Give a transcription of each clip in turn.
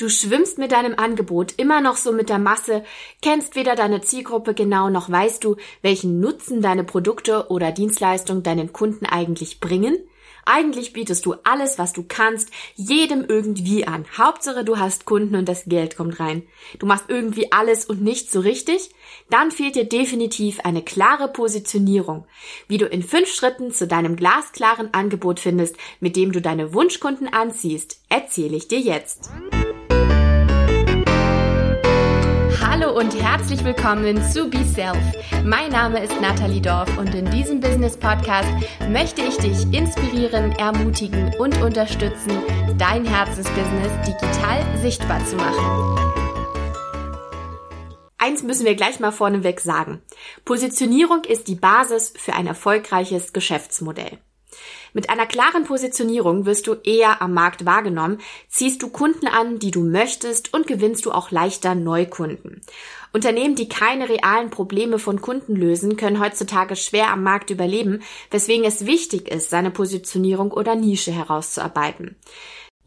Du schwimmst mit deinem Angebot immer noch so mit der Masse, kennst weder deine Zielgruppe genau noch weißt du, welchen Nutzen deine Produkte oder Dienstleistungen deinen Kunden eigentlich bringen? Eigentlich bietest du alles, was du kannst, jedem irgendwie an. Hauptsache du hast Kunden und das Geld kommt rein. Du machst irgendwie alles und nichts so richtig? Dann fehlt dir definitiv eine klare Positionierung. Wie du in fünf Schritten zu deinem glasklaren Angebot findest, mit dem du deine Wunschkunden anziehst, erzähle ich dir jetzt. Und herzlich willkommen zu Be Self. Mein Name ist Nathalie Dorf und in diesem Business Podcast möchte ich dich inspirieren, ermutigen und unterstützen, dein Herzensbusiness digital sichtbar zu machen. Eins müssen wir gleich mal vorneweg sagen. Positionierung ist die Basis für ein erfolgreiches Geschäftsmodell. Mit einer klaren Positionierung wirst du eher am Markt wahrgenommen, ziehst du Kunden an, die du möchtest und gewinnst du auch leichter Neukunden. Unternehmen, die keine realen Probleme von Kunden lösen, können heutzutage schwer am Markt überleben, weswegen es wichtig ist, seine Positionierung oder Nische herauszuarbeiten.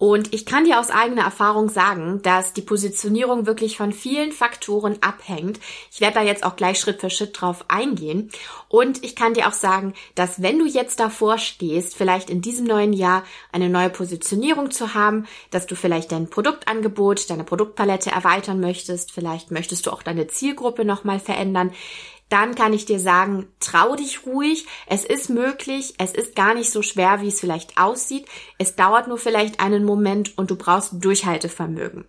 Und ich kann dir aus eigener Erfahrung sagen, dass die Positionierung wirklich von vielen Faktoren abhängt. Ich werde da jetzt auch gleich Schritt für Schritt drauf eingehen. Und ich kann dir auch sagen, dass wenn du jetzt davor stehst, vielleicht in diesem neuen Jahr eine neue Positionierung zu haben, dass du vielleicht dein Produktangebot, deine Produktpalette erweitern möchtest, vielleicht möchtest du auch deine Zielgruppe nochmal verändern, dann kann ich dir sagen, trau dich ruhig. Es ist möglich. Es ist gar nicht so schwer, wie es vielleicht aussieht. Es dauert nur vielleicht einen Moment und du brauchst Durchhaltevermögen.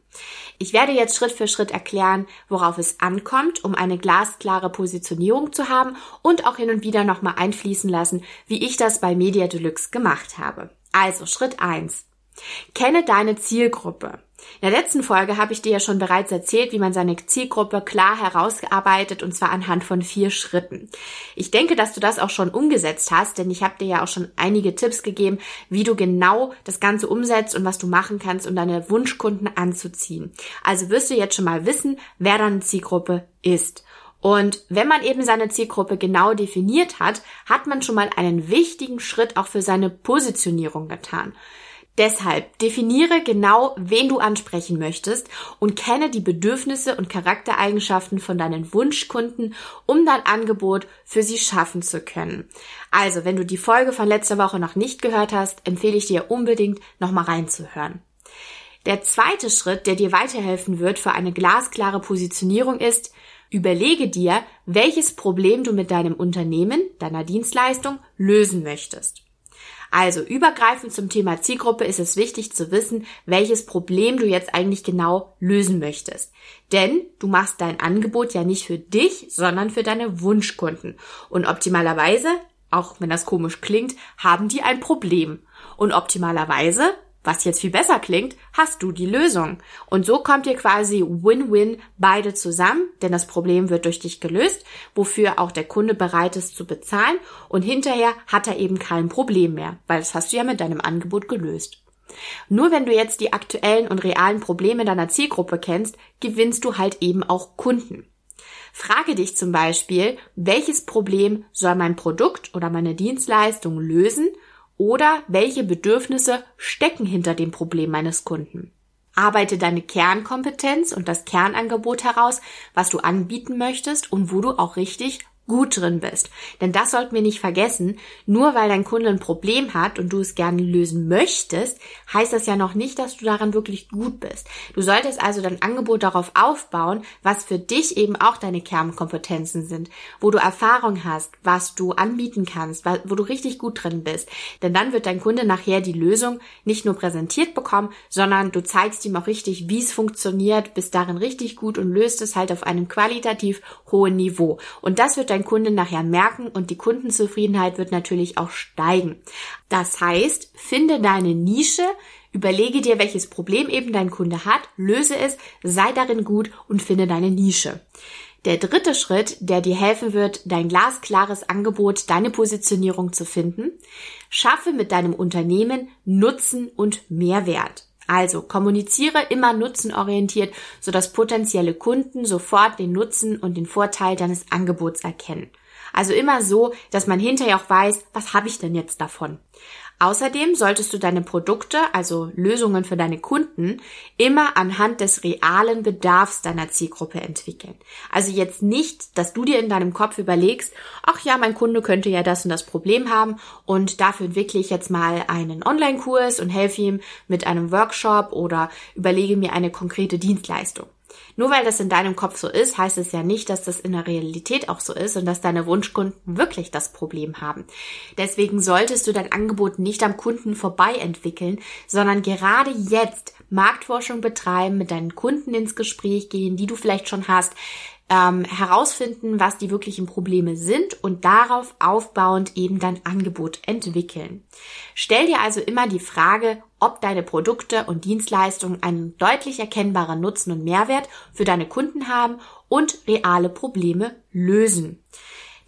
Ich werde jetzt Schritt für Schritt erklären, worauf es ankommt, um eine glasklare Positionierung zu haben und auch hin und wieder nochmal einfließen lassen, wie ich das bei Media Deluxe gemacht habe. Also Schritt eins: Kenne deine Zielgruppe. In der letzten Folge habe ich dir ja schon bereits erzählt, wie man seine Zielgruppe klar herausgearbeitet und zwar anhand von vier Schritten. Ich denke, dass du das auch schon umgesetzt hast, denn ich habe dir ja auch schon einige Tipps gegeben, wie du genau das Ganze umsetzt und was du machen kannst, um deine Wunschkunden anzuziehen. Also wirst du jetzt schon mal wissen, wer deine Zielgruppe ist. Und wenn man eben seine Zielgruppe genau definiert hat, hat man schon mal einen wichtigen Schritt auch für seine Positionierung getan. Deshalb definiere genau, wen du ansprechen möchtest und kenne die Bedürfnisse und Charaktereigenschaften von deinen Wunschkunden, um dein Angebot für sie schaffen zu können. Also, wenn du die Folge von letzter Woche noch nicht gehört hast, empfehle ich dir unbedingt nochmal reinzuhören. Der zweite Schritt, der dir weiterhelfen wird für eine glasklare Positionierung ist, überlege dir, welches Problem du mit deinem Unternehmen, deiner Dienstleistung lösen möchtest. Also übergreifend zum Thema Zielgruppe ist es wichtig zu wissen, welches Problem du jetzt eigentlich genau lösen möchtest. Denn du machst dein Angebot ja nicht für dich, sondern für deine Wunschkunden. Und optimalerweise, auch wenn das komisch klingt, haben die ein Problem. Und optimalerweise was jetzt viel besser klingt, hast du die Lösung. Und so kommt ihr quasi Win-Win beide zusammen, denn das Problem wird durch dich gelöst, wofür auch der Kunde bereit ist zu bezahlen und hinterher hat er eben kein Problem mehr, weil das hast du ja mit deinem Angebot gelöst. Nur wenn du jetzt die aktuellen und realen Probleme deiner Zielgruppe kennst, gewinnst du halt eben auch Kunden. Frage dich zum Beispiel, welches Problem soll mein Produkt oder meine Dienstleistung lösen oder welche Bedürfnisse stecken hinter dem Problem meines Kunden? Arbeite deine Kernkompetenz und das Kernangebot heraus, was du anbieten möchtest und wo du auch richtig gut drin bist. Denn das sollten wir nicht vergessen. Nur weil dein Kunde ein Problem hat und du es gerne lösen möchtest, heißt das ja noch nicht, dass du daran wirklich gut bist. Du solltest also dein Angebot darauf aufbauen, was für dich eben auch deine Kernkompetenzen sind, wo du Erfahrung hast, was du anbieten kannst, wo du richtig gut drin bist. Denn dann wird dein Kunde nachher die Lösung nicht nur präsentiert bekommen, sondern du zeigst ihm auch richtig, wie es funktioniert, bist darin richtig gut und löst es halt auf einem qualitativ hohen Niveau. Und das wird dein Kunde nachher merken und die Kundenzufriedenheit wird natürlich auch steigen. Das heißt, finde deine Nische, überlege dir, welches Problem eben dein Kunde hat, löse es, sei darin gut und finde deine Nische. Der dritte Schritt, der dir helfen wird, dein glasklares Angebot, deine Positionierung zu finden, schaffe mit deinem Unternehmen Nutzen und Mehrwert. Also kommuniziere immer nutzenorientiert, sodass potenzielle Kunden sofort den Nutzen und den Vorteil deines Angebots erkennen. Also immer so, dass man hinterher auch weiß, was habe ich denn jetzt davon? Außerdem solltest du deine Produkte, also Lösungen für deine Kunden, immer anhand des realen Bedarfs deiner Zielgruppe entwickeln. Also jetzt nicht, dass du dir in deinem Kopf überlegst, ach ja, mein Kunde könnte ja das und das Problem haben und dafür entwickle ich jetzt mal einen Online-Kurs und helfe ihm mit einem Workshop oder überlege mir eine konkrete Dienstleistung. Nur weil das in deinem Kopf so ist, heißt es ja nicht, dass das in der Realität auch so ist und dass deine Wunschkunden wirklich das Problem haben. Deswegen solltest du dein Angebot nicht am Kunden vorbei entwickeln, sondern gerade jetzt Marktforschung betreiben, mit deinen Kunden ins Gespräch gehen, die du vielleicht schon hast, ähm, herausfinden, was die wirklichen Probleme sind und darauf aufbauend eben dein Angebot entwickeln. Stell dir also immer die Frage, ob deine Produkte und Dienstleistungen einen deutlich erkennbaren Nutzen und Mehrwert für deine Kunden haben und reale Probleme lösen.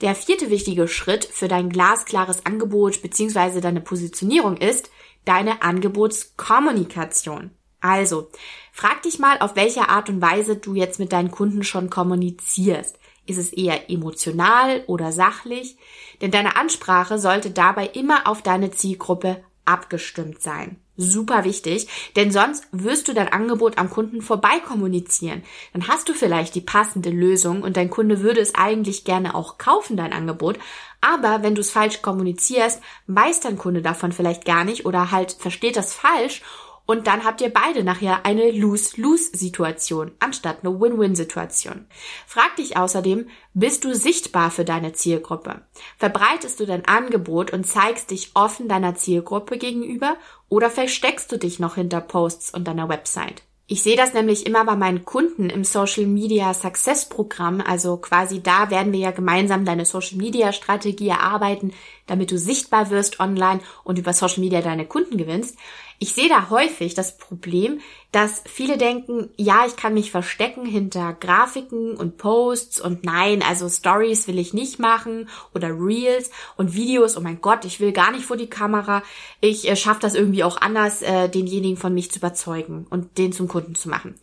Der vierte wichtige Schritt für dein glasklares Angebot bzw. deine Positionierung ist deine Angebotskommunikation. Also, frag dich mal, auf welche Art und Weise du jetzt mit deinen Kunden schon kommunizierst. Ist es eher emotional oder sachlich? Denn deine Ansprache sollte dabei immer auf deine Zielgruppe abgestimmt sein. Super wichtig, denn sonst wirst du dein Angebot am Kunden vorbei kommunizieren. Dann hast du vielleicht die passende Lösung und dein Kunde würde es eigentlich gerne auch kaufen, dein Angebot. Aber wenn du es falsch kommunizierst, weiß dein Kunde davon vielleicht gar nicht oder halt versteht das falsch und dann habt ihr beide nachher eine Lose-Lose-Situation anstatt eine Win-Win-Situation. Frag dich außerdem, bist du sichtbar für deine Zielgruppe? Verbreitest du dein Angebot und zeigst dich offen deiner Zielgruppe gegenüber oder versteckst du dich noch hinter Posts und deiner Website? Ich sehe das nämlich immer bei meinen Kunden im Social Media Success Programm. Also quasi da werden wir ja gemeinsam deine Social Media Strategie erarbeiten, damit du sichtbar wirst online und über Social Media deine Kunden gewinnst. Ich sehe da häufig das Problem, dass viele denken, ja, ich kann mich verstecken hinter Grafiken und Posts und nein, also Stories will ich nicht machen oder Reels und Videos, oh mein Gott, ich will gar nicht vor die Kamera. Ich äh, schaffe das irgendwie auch anders, äh, denjenigen von mich zu überzeugen und den zum Kunden zu machen.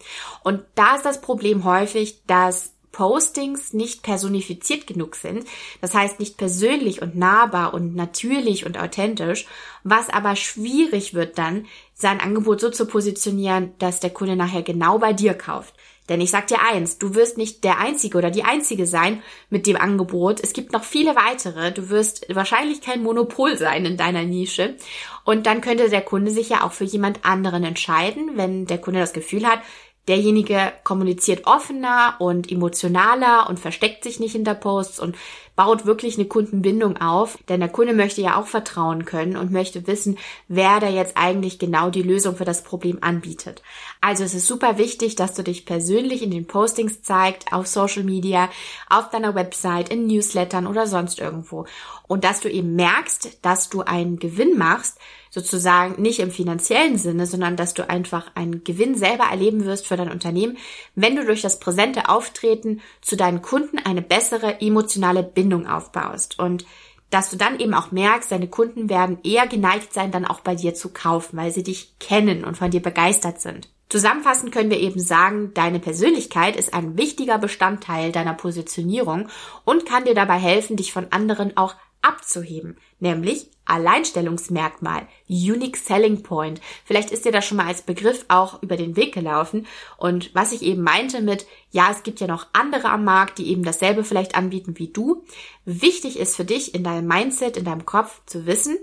Und da ist das Problem häufig, dass Postings nicht personifiziert genug sind, das heißt nicht persönlich und nahbar und natürlich und authentisch, was aber schwierig wird dann, sein Angebot so zu positionieren, dass der Kunde nachher genau bei dir kauft. Denn ich sag dir eins, du wirst nicht der Einzige oder die Einzige sein mit dem Angebot. Es gibt noch viele weitere. Du wirst wahrscheinlich kein Monopol sein in deiner Nische. Und dann könnte der Kunde sich ja auch für jemand anderen entscheiden, wenn der Kunde das Gefühl hat, Derjenige kommuniziert offener und emotionaler und versteckt sich nicht hinter Posts und baut wirklich eine Kundenbindung auf, denn der Kunde möchte ja auch vertrauen können und möchte wissen, wer da jetzt eigentlich genau die Lösung für das Problem anbietet. Also es ist super wichtig, dass du dich persönlich in den Postings zeigst, auf Social Media, auf deiner Website, in Newslettern oder sonst irgendwo und dass du eben merkst, dass du einen Gewinn machst, sozusagen nicht im finanziellen Sinne, sondern dass du einfach einen Gewinn selber erleben wirst für dein Unternehmen, wenn du durch das präsente Auftreten zu deinen Kunden eine bessere emotionale Bindung aufbaust und dass du dann eben auch merkst, deine Kunden werden eher geneigt sein, dann auch bei dir zu kaufen, weil sie dich kennen und von dir begeistert sind. Zusammenfassend können wir eben sagen, deine Persönlichkeit ist ein wichtiger Bestandteil deiner Positionierung und kann dir dabei helfen, dich von anderen auch abzuheben, nämlich Alleinstellungsmerkmal, Unique Selling Point. Vielleicht ist dir das schon mal als Begriff auch über den Weg gelaufen. Und was ich eben meinte mit, ja, es gibt ja noch andere am Markt, die eben dasselbe vielleicht anbieten wie du. Wichtig ist für dich in deinem Mindset, in deinem Kopf zu wissen,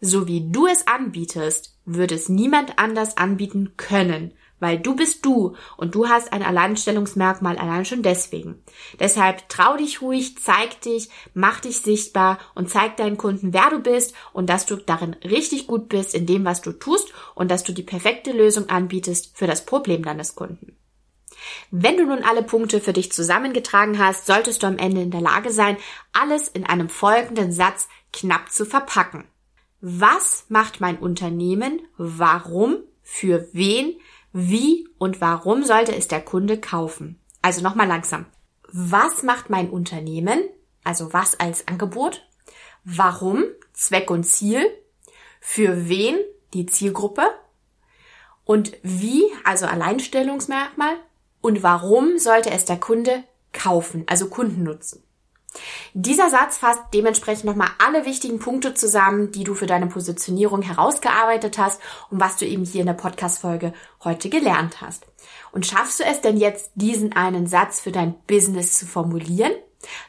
so wie du es anbietest, würde es niemand anders anbieten können weil du bist du und du hast ein Alleinstellungsmerkmal allein schon deswegen. Deshalb trau dich ruhig, zeig dich, mach dich sichtbar und zeig deinen Kunden, wer du bist und dass du darin richtig gut bist in dem, was du tust und dass du die perfekte Lösung anbietest für das Problem deines Kunden. Wenn du nun alle Punkte für dich zusammengetragen hast, solltest du am Ende in der Lage sein, alles in einem folgenden Satz knapp zu verpacken. Was macht mein Unternehmen? Warum? Für wen? Wie und warum sollte es der Kunde kaufen? Also nochmal langsam. Was macht mein Unternehmen? Also was als Angebot? Warum? Zweck und Ziel? Für wen? Die Zielgruppe? Und wie? Also Alleinstellungsmerkmal? Und warum sollte es der Kunde kaufen? Also Kundennutzen. Dieser Satz fasst dementsprechend nochmal alle wichtigen Punkte zusammen, die du für deine Positionierung herausgearbeitet hast und was du eben hier in der Podcast-Folge heute gelernt hast. Und schaffst du es denn jetzt, diesen einen Satz für dein Business zu formulieren?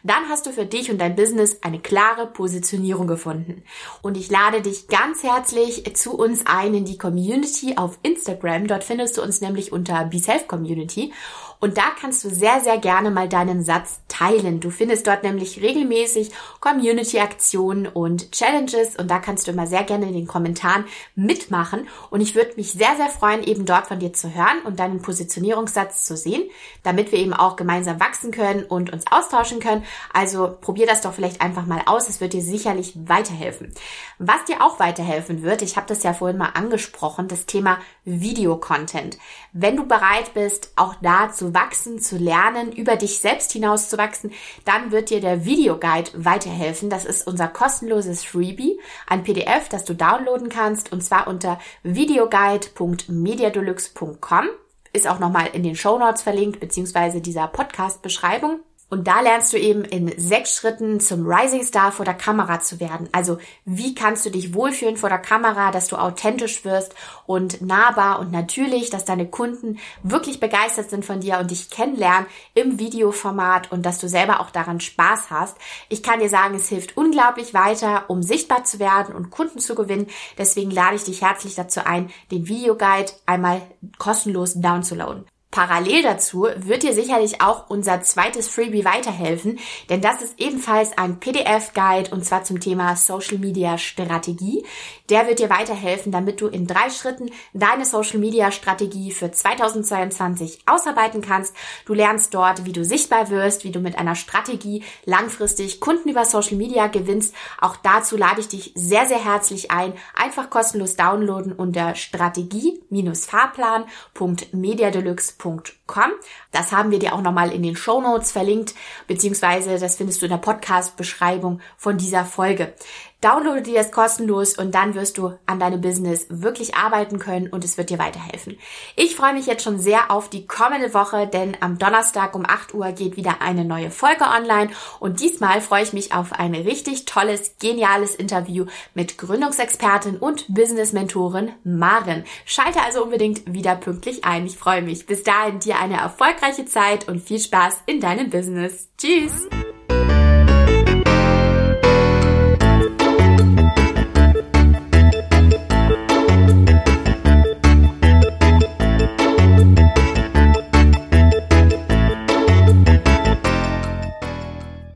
Dann hast du für dich und dein Business eine klare Positionierung gefunden. Und ich lade dich ganz herzlich zu uns ein in die Community auf Instagram. Dort findest du uns nämlich unter BeSelf Community. Und da kannst du sehr, sehr gerne mal deinen Satz teilen. Du findest dort nämlich regelmäßig Community-Aktionen und Challenges und da kannst du immer sehr gerne in den Kommentaren mitmachen. Und ich würde mich sehr, sehr freuen, eben dort von dir zu hören und deinen Positionierungssatz zu sehen, damit wir eben auch gemeinsam wachsen können und uns austauschen können. Also probier das doch vielleicht einfach mal aus. Es wird dir sicherlich weiterhelfen. Was dir auch weiterhelfen wird, ich habe das ja vorhin mal angesprochen, das Thema Videocontent. Wenn du bereit bist, auch da zu wachsen, zu lernen, über dich selbst hinaus zu wachsen, dann wird dir der Videoguide weiterhelfen. Das ist unser kostenloses Freebie, ein PDF, das du downloaden kannst und zwar unter videoguide.mediadeluxe.com. Ist auch nochmal in den Show Notes verlinkt, beziehungsweise dieser Podcast-Beschreibung. Und da lernst du eben in sechs Schritten zum Rising Star vor der Kamera zu werden. Also wie kannst du dich wohlfühlen vor der Kamera, dass du authentisch wirst und nahbar und natürlich, dass deine Kunden wirklich begeistert sind von dir und dich kennenlernen im Videoformat und dass du selber auch daran Spaß hast. Ich kann dir sagen, es hilft unglaublich weiter, um sichtbar zu werden und Kunden zu gewinnen. Deswegen lade ich dich herzlich dazu ein, den Videoguide einmal kostenlos downzuladen. Parallel dazu wird dir sicherlich auch unser zweites Freebie weiterhelfen, denn das ist ebenfalls ein PDF-Guide und zwar zum Thema Social Media Strategie. Der wird dir weiterhelfen, damit du in drei Schritten deine Social Media Strategie für 2022 ausarbeiten kannst. Du lernst dort, wie du sichtbar wirst, wie du mit einer Strategie langfristig Kunden über Social Media gewinnst. Auch dazu lade ich dich sehr, sehr herzlich ein. Einfach kostenlos downloaden unter strategie-fahrplan.mediadeluxe.com www.podcast.com. Das haben wir dir auch nochmal in den Show Notes verlinkt, beziehungsweise das findest du in der Podcast-Beschreibung von dieser Folge. Downloade dir das kostenlos und dann wirst du an deinem Business wirklich arbeiten können und es wird dir weiterhelfen. Ich freue mich jetzt schon sehr auf die kommende Woche, denn am Donnerstag um 8 Uhr geht wieder eine neue Folge online und diesmal freue ich mich auf ein richtig tolles, geniales Interview mit Gründungsexpertin und Business-Mentorin Maren. Schalte also unbedingt wieder pünktlich ein. Ich freue mich. Bis dahin dir eine erfolgreiche Zeit und viel Spaß in deinem Business. Tschüss!